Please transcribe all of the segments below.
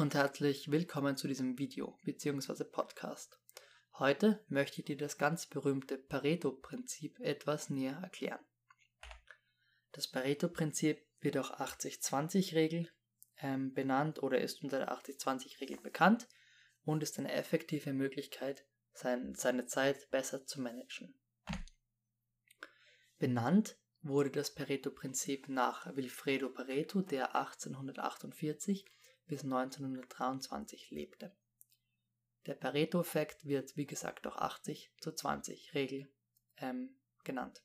und herzlich willkommen zu diesem Video bzw. Podcast. Heute möchte ich dir das ganz berühmte Pareto-Prinzip etwas näher erklären. Das Pareto-Prinzip wird auch 80-20-Regel ähm, benannt oder ist unter der 80-20-Regel bekannt und ist eine effektive Möglichkeit, sein, seine Zeit besser zu managen. Benannt wurde das Pareto-Prinzip nach Wilfredo Pareto, der 1848 bis 1923 lebte. Der Pareto-Effekt wird wie gesagt auch 80 zu 20 Regel ähm, genannt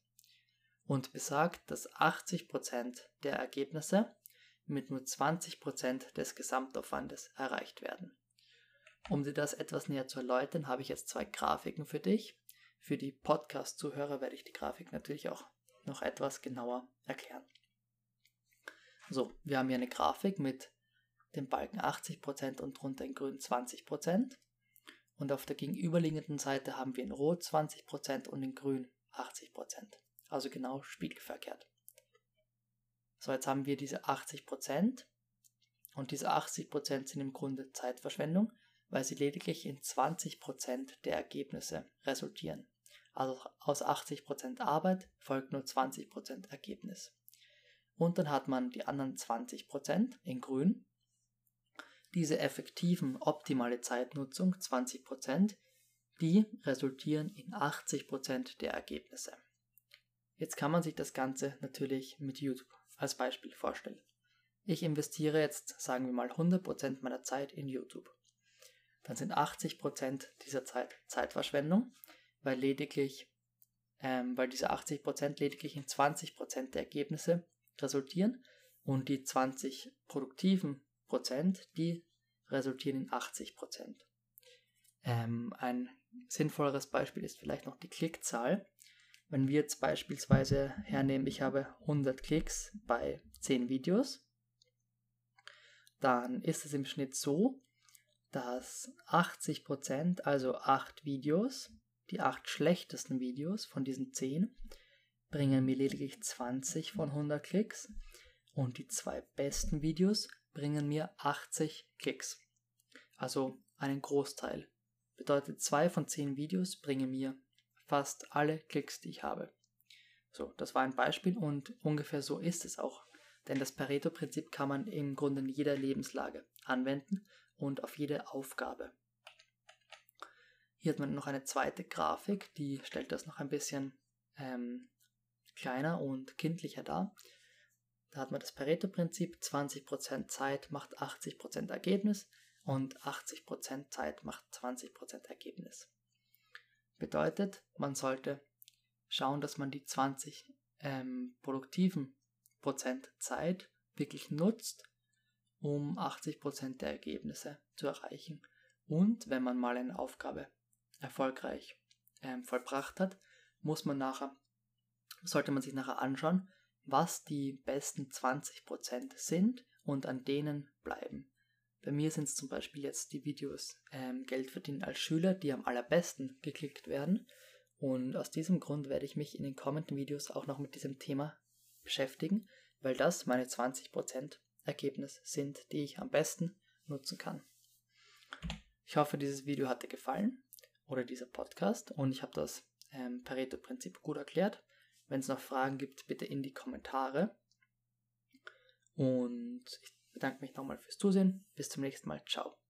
und besagt, dass 80% der Ergebnisse mit nur 20% des Gesamtaufwandes erreicht werden. Um dir das etwas näher zu erläutern, habe ich jetzt zwei Grafiken für dich. Für die Podcast-Zuhörer werde ich die Grafik natürlich auch noch etwas genauer erklären. So, wir haben hier eine Grafik mit dem Balken 80% und drunter in grün 20%. Und auf der gegenüberliegenden Seite haben wir in rot 20% und in grün 80%. Also genau spiegelverkehrt. So, jetzt haben wir diese 80% und diese 80% sind im Grunde Zeitverschwendung, weil sie lediglich in 20% der Ergebnisse resultieren. Also aus 80% Arbeit folgt nur 20% Ergebnis. Und dann hat man die anderen 20% in grün diese effektiven optimale Zeitnutzung 20%, die resultieren in 80% der Ergebnisse. Jetzt kann man sich das Ganze natürlich mit YouTube als Beispiel vorstellen. Ich investiere jetzt, sagen wir mal, 100% meiner Zeit in YouTube. Dann sind 80% dieser Zeit Zeitverschwendung, weil lediglich, ähm, weil diese 80% lediglich in 20% der Ergebnisse resultieren und die 20 produktiven Prozent, die resultieren in 80 Prozent. Ähm, ein sinnvolleres Beispiel ist vielleicht noch die Klickzahl. Wenn wir jetzt beispielsweise hernehmen, ich habe 100 Klicks bei 10 Videos, dann ist es im Schnitt so, dass 80%, also 8 Videos, die 8 schlechtesten Videos von diesen 10, bringen mir lediglich 20 von 100 Klicks und die zwei besten Videos bringen mir 80 Klicks. Also einen Großteil. Bedeutet, zwei von zehn Videos bringen mir fast alle Klicks, die ich habe. So, das war ein Beispiel und ungefähr so ist es auch. Denn das Pareto-Prinzip kann man im Grunde in jeder Lebenslage anwenden und auf jede Aufgabe. Hier hat man noch eine zweite Grafik, die stellt das noch ein bisschen ähm, kleiner und kindlicher dar. Da hat man das Pareto-Prinzip, 20% Zeit macht 80% Ergebnis und 80% Zeit macht 20% Ergebnis. Bedeutet, man sollte schauen, dass man die 20 ähm, produktiven Prozent Zeit wirklich nutzt, um 80% der Ergebnisse zu erreichen. Und wenn man mal eine Aufgabe erfolgreich ähm, vollbracht hat, muss man nachher, sollte man sich nachher anschauen, was die besten 20% sind und an denen bleiben. Bei mir sind es zum Beispiel jetzt die Videos ähm, Geld verdienen als Schüler, die am allerbesten geklickt werden. Und aus diesem Grund werde ich mich in den kommenden Videos auch noch mit diesem Thema beschäftigen, weil das meine 20% Ergebnis sind, die ich am besten nutzen kann. Ich hoffe, dieses Video hat dir gefallen oder dieser Podcast und ich habe das ähm, Pareto-Prinzip gut erklärt. Wenn es noch Fragen gibt, bitte in die Kommentare. Und ich bedanke mich nochmal fürs Zusehen. Bis zum nächsten Mal. Ciao.